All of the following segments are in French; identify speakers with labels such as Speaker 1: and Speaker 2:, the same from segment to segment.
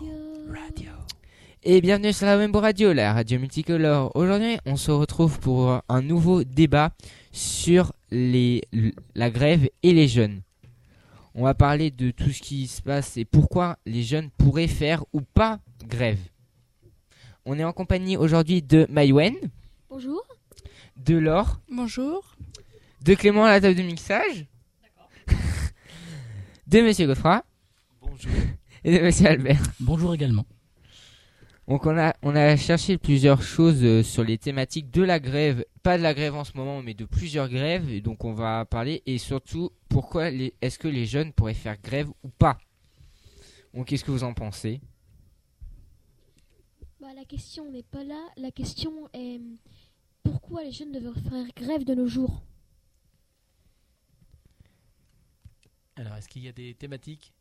Speaker 1: Radio.
Speaker 2: Et bienvenue sur la Wembo Radio, la radio multicolore. Aujourd'hui, on se retrouve pour un nouveau débat sur les, la grève et les jeunes. On va parler de tout ce qui se passe et pourquoi les jeunes pourraient faire ou pas grève. On est en compagnie aujourd'hui de Maïwen,
Speaker 3: Bonjour.
Speaker 2: de Laure,
Speaker 4: Bonjour.
Speaker 2: de Clément à la table de mixage, de Monsieur Godefroy
Speaker 5: Bonjour.
Speaker 2: et de Monsieur Albert.
Speaker 5: Bonjour également.
Speaker 2: Donc on a, on a cherché plusieurs choses euh, sur les thématiques de la grève, pas de la grève en ce moment, mais de plusieurs grèves. Et donc on va parler et surtout pourquoi les, est-ce que les jeunes pourraient faire grève ou pas? Donc qu'est-ce que vous en pensez?
Speaker 3: Bah, la question n'est pas là. La question est pourquoi les jeunes devraient faire grève de nos jours?
Speaker 5: Alors, est-ce qu'il y a des thématiques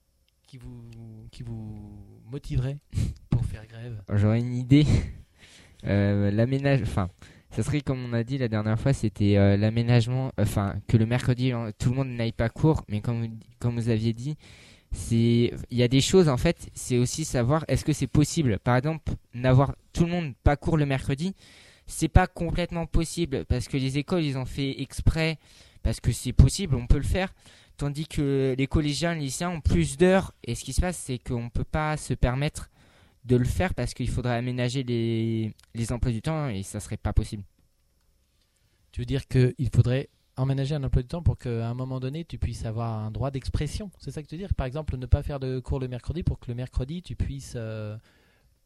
Speaker 5: qui vous, qui vous motiveraient pour faire grève?
Speaker 2: J'aurais une idée. Euh, l'aménage, enfin, ça serait comme on a dit la dernière fois, c'était euh, l'aménagement, enfin que le mercredi tout le monde n'aille pas court, mais comme vous, comme vous aviez dit, c'est il y a des choses en fait, c'est aussi savoir est-ce que c'est possible. Par exemple, n'avoir tout le monde pas court le mercredi, c'est pas complètement possible parce que les écoles ils ont fait exprès parce que c'est possible, on peut le faire. Tandis que les collégiens, les lycéens ont plus d'heures. Et ce qui se passe c'est qu'on peut pas se permettre de le faire parce qu'il faudrait aménager les, les emplois du temps et ça serait pas possible.
Speaker 5: Tu veux dire qu'il faudrait emménager un emploi du temps pour qu'à un moment donné, tu puisses avoir un droit d'expression. C'est ça que tu veux dire? Par exemple, ne pas faire de cours le mercredi pour que le mercredi, tu puisses euh,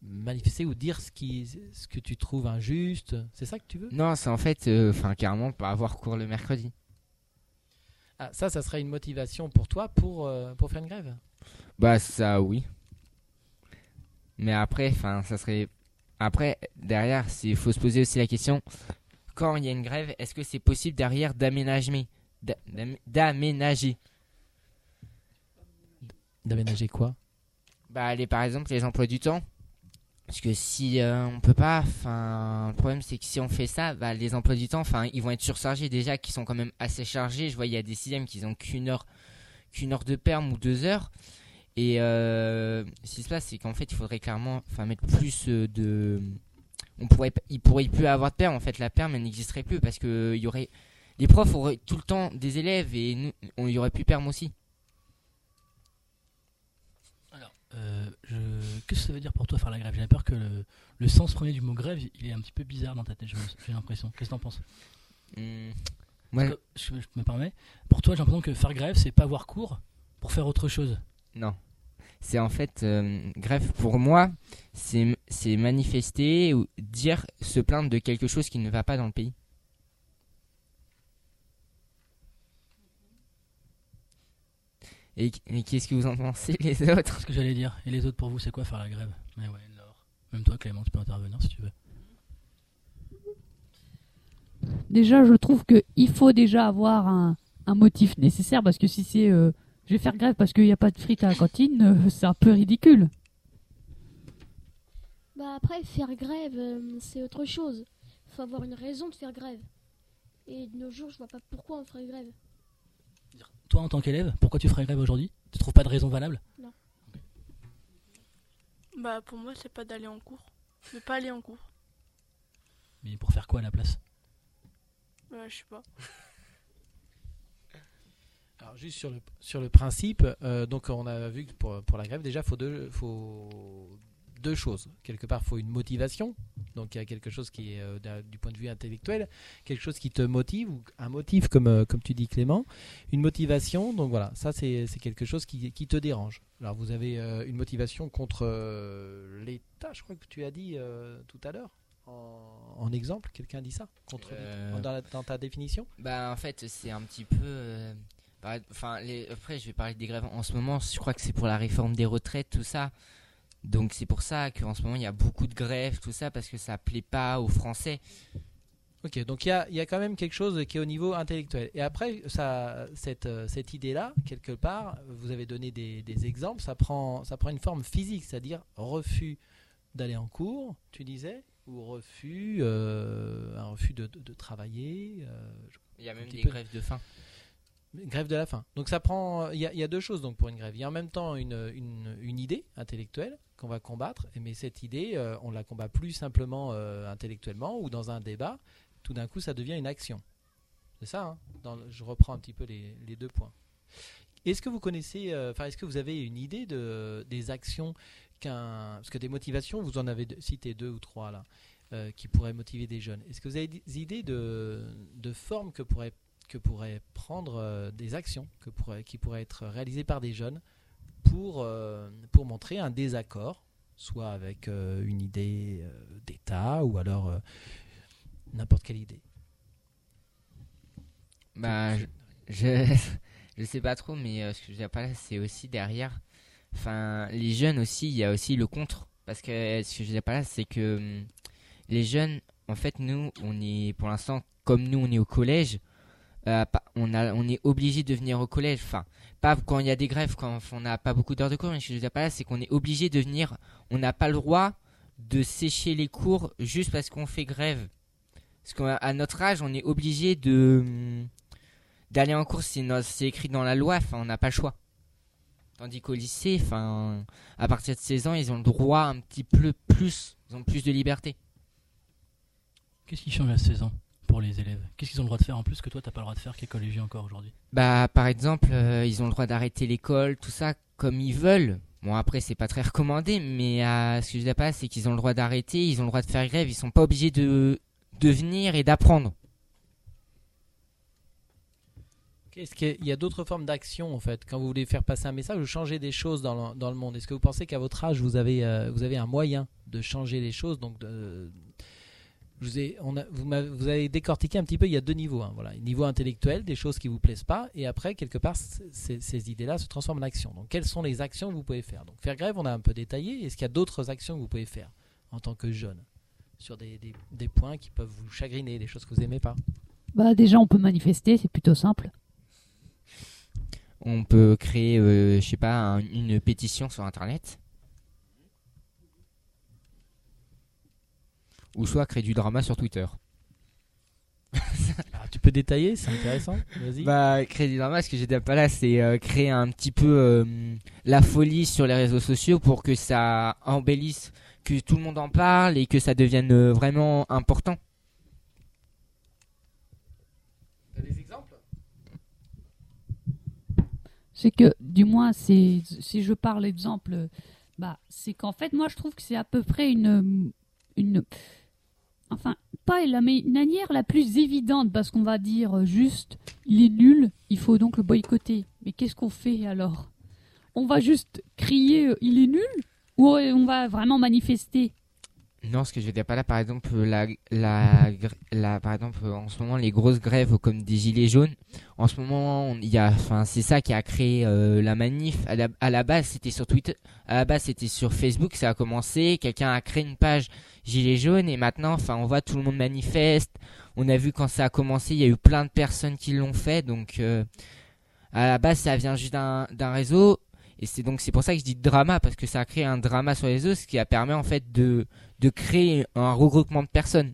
Speaker 5: manifester ou dire ce, qui, ce que tu trouves injuste. C'est ça que tu veux?
Speaker 2: Non, c'est en fait, euh, enfin carrément pas avoir cours le mercredi.
Speaker 5: Ah, Ça, ça serait une motivation pour toi pour, euh, pour faire une grève?
Speaker 2: Bah ça oui. Mais après, enfin ça serait après derrière, il faut se poser aussi la question quand il y a une grève, est-ce que c'est possible derrière d'aménager d'a- d'am- d'aménager?
Speaker 5: D'aménager quoi?
Speaker 2: Bah les par exemple les emplois du temps. Parce que si euh, on peut pas, enfin le problème c'est que si on fait ça, bah les emplois du temps, enfin ils vont être surchargés déjà, qui sont quand même assez chargés. Je vois il y a des sixièmes qui ont qu'une heure, qu'une heure de perme ou deux heures. Et euh, ce qui se passe c'est qu'en fait il faudrait clairement, mettre plus euh, de, on pourrait, il pourrait plus avoir de perme. En fait la perme n'existerait plus parce que il y aurait, les profs auraient tout le temps des élèves et nous, on y aurait plus perme aussi.
Speaker 6: Euh, je... Qu'est-ce que ça veut dire pour toi faire la grève? J'ai peur que le, le sens premier du mot grève, il est un petit peu bizarre dans ta tête, j'ai l'impression. Qu'est-ce que t'en penses?
Speaker 2: Hmm.
Speaker 6: Parce
Speaker 2: Ouais.
Speaker 6: que, je, je me permets. Pour toi, j'ai l'impression que faire grève, c'est pas avoir cours pour faire autre chose.
Speaker 2: Non. C'est en fait, euh, grève pour moi, c'est c'est manifester ou dire, se plaindre de quelque chose qui ne va pas dans le pays. Et, et qu'est-ce que vous en pensez les autres?
Speaker 6: C'est ce que j'allais dire. Et les autres, pour vous, c'est quoi faire la grève? Mais ouais. Même toi, Clément, tu peux intervenir si tu veux.
Speaker 7: Déjà, je trouve qu'il faut déjà avoir un, un motif nécessaire parce que si c'est euh, je vais faire grève parce qu'il n'y a pas de frites à la cantine, euh, c'est un peu ridicule.
Speaker 3: Bah après faire grève euh, c'est autre chose. Faut avoir une raison de faire grève. Et de nos jours je vois pas pourquoi on ferait grève.
Speaker 6: Toi, en tant qu'élève, pourquoi tu ferais grève aujourd'hui? Tu trouves pas de raison valable?
Speaker 4: Bah pour moi c'est pas d'aller en cours. De pas aller en cours.
Speaker 6: Mais pour faire quoi à la place?
Speaker 4: Bah je sais pas.
Speaker 5: Alors juste sur le, sur le principe, euh, donc on a vu que pour, pour la grève, déjà, il faut deux, faut deux choses. Quelque part, il faut une motivation, donc il y a quelque chose qui est euh, du point de vue intellectuel, quelque chose qui te motive, ou un motif comme, euh, comme tu dis Clément, une motivation, donc voilà, ça c'est quelque chose qui, qui te dérange. Alors vous avez euh, une motivation contre l'État, je crois que tu as dit tout à l'heure, en, en exemple, quelqu'un dit ça, contre dans, la- dans ta définition?
Speaker 2: Bah en fait c'est un petit peu, par- enfin les, après je vais parler des grèves en ce moment. Je crois que c'est pour la réforme des retraites tout ça. Donc c'est pour ça qu'en ce moment il y a beaucoup de grèves tout ça parce que ça plaît pas aux Français.
Speaker 5: Ok, donc il y a, y a quand même quelque chose qui est au niveau intellectuel. Et après, ça, cette, euh, cette idée-là, quelque part, vous avez donné des, des exemples, ça prend, ça prend une forme physique, c'est-à-dire refus d'aller en cours, tu disais, ou refus, euh, un refus de, de- de travailler. euh,
Speaker 2: Il y a même des grèves de faim.
Speaker 5: Grève de la faim. Donc ça prend, il y, a- deux choses donc pour une grève. Il y a en même temps une, idée intellectuelle qu'on va combattre, mais cette idée, euh, on la combat plus simplement euh, intellectuellement ou dans un débat. Tout d'un coup, ça devient une action. C'est ça. hein je reprends un petit peu les, deux points. Est-ce que vous connaissez, euh, enfin, est-ce que vous avez une idée de des actions qu'un, parce que des motivations, vous en avez cité deux ou trois là, euh, qui pourraient motiver des jeunes. Est-ce que vous avez des idées de formes que pourraient que pourraient prendre euh, des actions que pourraient, qui pourraient être réalisées par des jeunes pour, euh, pour montrer un désaccord, soit avec euh, une idée d'État ou alors n'importe quelle idée.
Speaker 2: Bah, je, je, je sais pas trop, mais euh, ce que je veux dire pas là, c'est aussi derrière. Enfin, les jeunes aussi, il y a aussi le contre. Parce que ce que je veux dire pas là, c'est que hum, les jeunes, en fait, nous, on est, pour l'instant, comme nous, on est au collège, euh, on, est obligé de venir au collège. Enfin, pas quand il y a des grèves, quand on n'a pas beaucoup d'heures de cours, mais je veux dire pas là, c'est qu'on est obligé de venir. On n'a pas le droit de sécher les cours juste parce qu'on fait grève. Parce qu'à notre âge, on est obligé d'aller en cours, c'est écrit dans la loi, enfin on n'a pas le choix. Tandis qu'au lycée, enfin à partir de 16 ans, ils ont le droit un petit peu plus, ils ont plus de liberté.
Speaker 6: Qu'est-ce qui change à 16 ans? Pour les élèves Qu'est-ce qu'ils ont le droit de faire en plus que toi t'as pas le droit de faire qui est collégien encore aujourd'hui?
Speaker 2: Bah par exemple, euh, ils ont le droit d'arrêter l'école, tout ça comme ils veulent. Bon après c'est pas très recommandé, mais euh, ce que je dis pas, c'est qu'ils ont le droit d'arrêter, ils ont le droit de faire grève, ils sont pas obligés de de venir et d'apprendre.
Speaker 5: Est-ce qu'il y a d'autres formes d'action en fait? Quand vous voulez faire passer un message ou changer des choses dans le, dans le monde Est-ce que vous pensez qu'à votre âge vous avez euh, vous avez un moyen de changer les choses donc de, je vous, ai, on a- vous, m'avez- vous avez décortiqué un petit peu il y a deux niveaux hein, voilà. Niveau intellectuel des choses qui vous plaisent pas et après quelque part ces, idées-là se transforment en action. Donc quelles sont les actions que vous pouvez faire? Donc faire grève on a un peu détaillé. Est-ce qu'il y a d'autres actions que vous pouvez faire en tant que jeune sur des, des, des points qui peuvent vous chagriner des choses que vous aimez pas?
Speaker 7: Bah déjà on peut manifester, c'est plutôt simple.
Speaker 2: On peut créer, euh, je sais pas, un- une pétition sur internet. Ou soit créer du drama sur Twitter.
Speaker 5: Ah, tu peux détailler c'est intéressant vas-y
Speaker 2: Bah, créer du drama, ce que j'étais pas là, c'est euh, créer un petit peu euh, la folie sur les réseaux sociaux pour que ça embellisse, que tout le monde en parle et que ça devienne euh, vraiment important.
Speaker 5: T'as des exemples?
Speaker 7: C'est que, du moins, si je parle exemple, bah, c'est qu'en fait, moi, je trouve que c'est à peu près une, une, enfin, pas la manière la plus évidente, parce qu'on va dire euh, juste, il est nul, il faut donc le boycotter. Mais qu'est-ce qu'on fait alors? On va juste crier, euh, il est nul, ou on va vraiment manifester?
Speaker 2: Non, ce que je veux dire pas là, par exemple, la, la, la, par exemple, en ce moment, les grosses grèves comme des gilets jaunes. En ce moment, il y a, enfin, c'est ça qui a créé euh, la manif. À la, à la base, c'était sur Twitter. À la base, c'était sur Facebook. Ça a commencé. Quelqu'un a créé une page gilets jaunes et maintenant, enfin, on voit tout le monde manifeste. On a vu quand ça a commencé, il y a eu plein de personnes qui l'ont fait. Donc, euh, à la base, ça vient juste d'un d'un réseau. Et c'est donc c'est pour ça que je dis drama parce que ça a créé un drama sur les réseaux, ce qui a permis en fait de de créer un regroupement de personnes.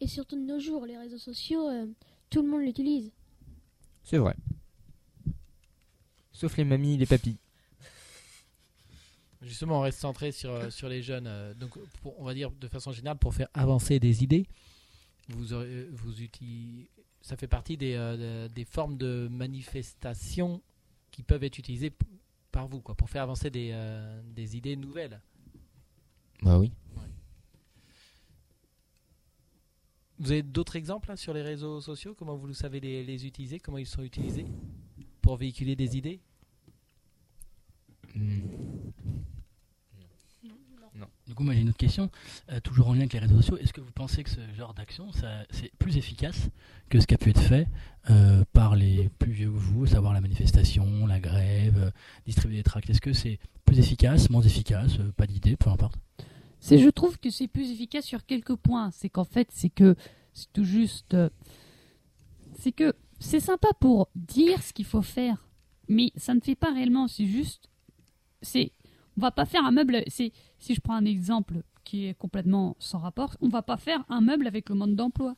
Speaker 3: Et surtout de nos jours, les réseaux sociaux, euh, tout le monde l'utilise.
Speaker 2: C'est vrai. Sauf les mamies et les papis.
Speaker 5: Justement, on reste centré sur, euh, sur les jeunes. euh, donc, pour- on va dire de façon générale, pour faire avancer des idées, vous aurez, vous uti- ça fait partie des, euh, de- des formes de manifestation qui peuvent être utilisées par vous, quoi, pour faire avancer des, euh, des idées nouvelles.
Speaker 2: Bah oui.
Speaker 5: Vous avez d'autres exemples sur les réseaux sociaux? Comment vous savez les, les utiliser? Comment ils sont utilisés pour véhiculer des idées?
Speaker 2: Hmm.
Speaker 6: Du coup, moi j'ai une autre question, euh, toujours en lien avec les réseaux sociaux. Est-ce que vous pensez que ce genre d'action, c'est plus efficace que ce qui a pu être fait euh, par les plus vieux que vous, savoir la manifestation, la grève, euh, distribuer des tracts? Est-ce que c'est plus efficace, moins efficace Pas d'idée, peu importe?
Speaker 7: C'est, je trouve que c'est plus efficace sur quelques points. C'est qu'en fait, c'est que c'est tout juste, c'est que c'est sympa pour dire ce qu'il faut faire, mais ça ne fait pas réellement. C'est juste, c'est, on va pas faire un meuble. C'est, si je prends un exemple qui est complètement sans rapport, on va pas faire un meuble avec le mode d'emploi.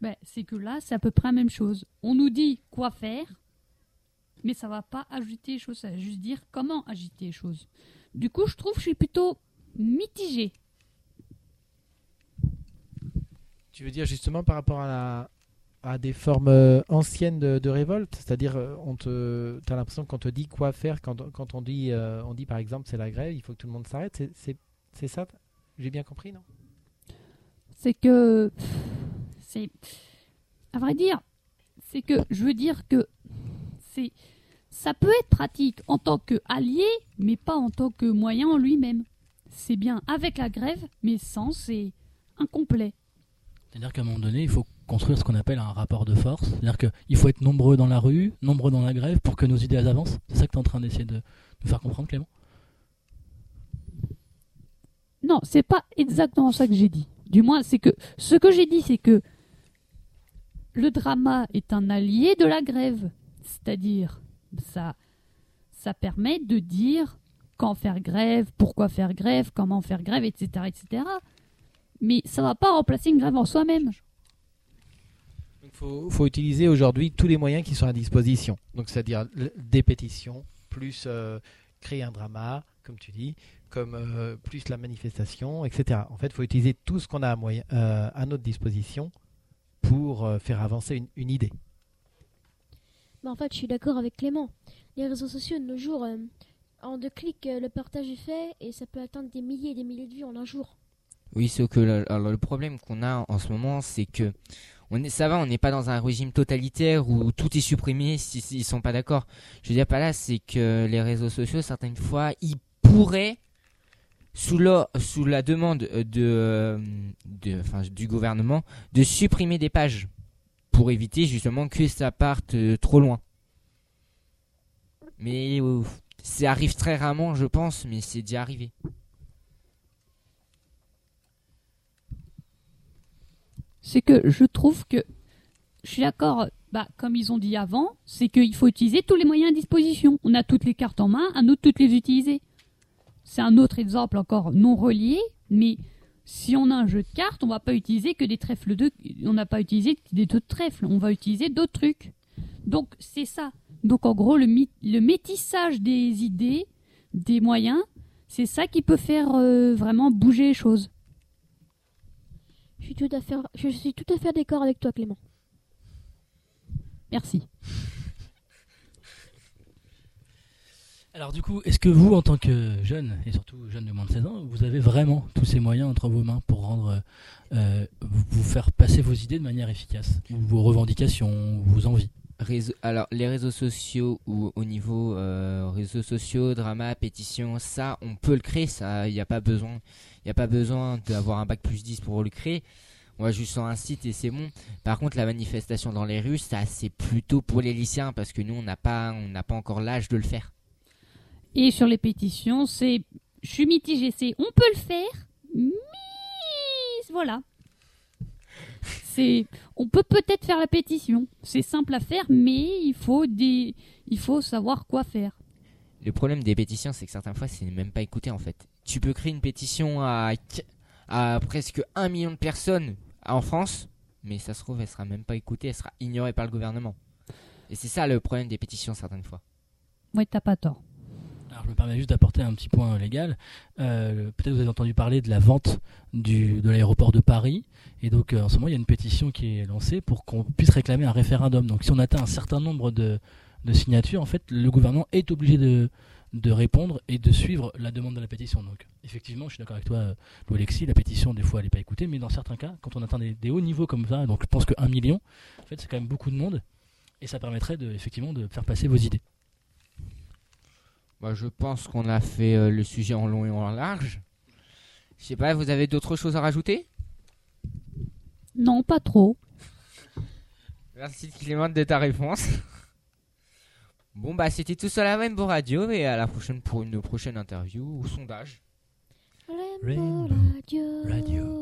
Speaker 7: Ben, c'est que là, c'est à peu près la même chose. On nous dit quoi faire, mais ça va pas agiter les choses, ça va juste dire comment agiter les choses. Du coup, je trouve que je suis plutôt mitigée.
Speaker 5: Tu veux dire justement par rapport à, la- à des formes euh, anciennes de, de révolte. C'est-à-dire, euh, on te, as l'impression qu'on te dit quoi faire quand, quand on, dit, euh, on dit par exemple c'est la grève, il faut que tout le monde s'arrête. C'est- C'est c'est ça? J'ai bien compris, non?
Speaker 7: C'est que c'est à vrai dire c'est que je veux dire que c'est ça peut être pratique en tant que allié mais pas en tant que moyen en lui-même. C'est bien avec la grève mais sans c'est incomplet.
Speaker 6: C'est-à-dire qu'à un moment donné, il faut construire ce qu'on appelle un rapport de force. C'est-à-dire qu'il faut être nombreux dans la rue, nombreux dans la grève pour que nos idées avancent. C'est ça que tu es en train d'essayer de nous faire comprendre, Clément?
Speaker 7: Non c'est pas exactement ça que j'ai dit du moins c'est que ce que j'ai dit c'est que le drama est un allié de la grève c'est-à-dire ça ça permet de dire quand faire grève, pourquoi faire grève, comment faire grève, etc., etc. Mais ça va pas remplacer une grève en soi-même.
Speaker 5: Il faut, faut utiliser aujourd'hui tous les moyens qui sont à disposition. Donc, c'est-à-dire des pétitions, plus euh, créer un drama, comme tu dis, comme euh, plus la manifestation, etc. En fait, il faut utiliser tout ce qu'on a à, moyen- euh, à notre disposition pour euh, faire avancer une, une idée.
Speaker 3: Mais en fait, je suis d'accord avec Clément. Les réseaux sociaux de nos jours, euh, en deux clics, euh, le partage est fait et ça peut atteindre des milliers et des milliers de vues en un jour.
Speaker 2: Oui, sauf que le, alors, le problème qu'on a en ce moment, c'est que on est, ça va, on n'est pas dans un régime totalitaire où tout est supprimé s'ils si, ils sont pas d'accord. Je veux dire pas là, c'est que les réseaux sociaux, certaines fois, ils pourraient, sous la, demande de, euh, enfin, du gouvernement, de supprimer des pages pour éviter justement que ça parte euh, trop loin. Mais euh, ça arrive très rarement, je pense, mais c'est déjà arrivé.
Speaker 7: C'est que je trouve que je suis d'accord, bah, comme ils ont dit avant, c'est qu'il faut utiliser tous les moyens à disposition. On a toutes les cartes en main, à nous de toutes les utiliser. C'est un autre exemple encore non relié, mais si on a un jeu de cartes, on va pas utiliser que des trèfles de, on n'a pas utilisé des deux trèfles, on va utiliser d'autres trucs. Donc c'est ça. Donc en gros le métissage des idées, des moyens, c'est ça qui peut faire euh, vraiment bouger les choses.
Speaker 3: Je suis tout à fait, je suis tout à d'accord avec toi, Clément.
Speaker 7: Merci.
Speaker 6: Alors du coup, est-ce que vous, en tant que jeune, et surtout jeune de moins de 16 ans, vous avez vraiment tous ces moyens entre vos mains pour rendre, euh, vous faire passer vos idées de manière efficace? Vos revendications, vos envies?
Speaker 2: Alors les réseaux sociaux ou au niveau euh, réseaux sociaux, drama, pétition, ça on peut le créer, ça il n'y a pas besoin, besoin d'avoir un bac plus 10 pour le créer. On va juste sur un site et c'est bon. Par contre la manifestation dans les rues, ça c'est plutôt pour les lycéens parce que nous on n'a pas pas encore l'âge de le faire.
Speaker 7: Et sur les pétitions, c'est. Je suis mitigée, c'est. On peut le faire, mais. Voilà. C'est. On peut peut-être faire la pétition. C'est simple à faire, mais il faut des. Il faut savoir quoi faire.
Speaker 2: Le problème des pétitions, c'est que certaines fois, c'est même pas écouté en fait. Tu peux créer une pétition à, à presque un million de personnes en France, mais ça se trouve, elle sera même pas écoutée, elle sera ignorée par le gouvernement. Et c'est ça le problème des pétitions certaines fois.
Speaker 7: Ouais, t'as pas tort.
Speaker 6: Je me permets juste d'apporter un petit point légal. Euh, Peut-être vous avez entendu parler de la vente de l'aéroport de Paris. Et donc euh, en ce moment, il y a une pétition qui est lancée pour qu'on puisse réclamer un référendum. Donc si on atteint un certain nombre de, signatures, en fait, le gouvernement est obligé de, répondre et de suivre la demande de la pétition. Donc effectivement, je suis d'accord avec toi, euh, Alexis, la pétition, des fois, elle n'est pas écoutée. Mais dans certains cas, quand on atteint des, des hauts niveaux comme ça, donc je pense que 1 million, en fait, c'est quand même beaucoup de monde. Et ça permettrait de, effectivement de faire passer vos idées.
Speaker 2: Bah, je pense qu'on a fait euh, le sujet en long et en large. Je sais pas, vous avez d'autres choses à rajouter?
Speaker 7: Non, pas trop.
Speaker 2: Merci Clément de ta réponse. Bon bah c'était tout sur la Rainbow Radio et à la prochaine pour une prochaine interview ou sondage.
Speaker 3: Rainbow
Speaker 6: Rainbow
Speaker 3: Radio.
Speaker 6: Radio.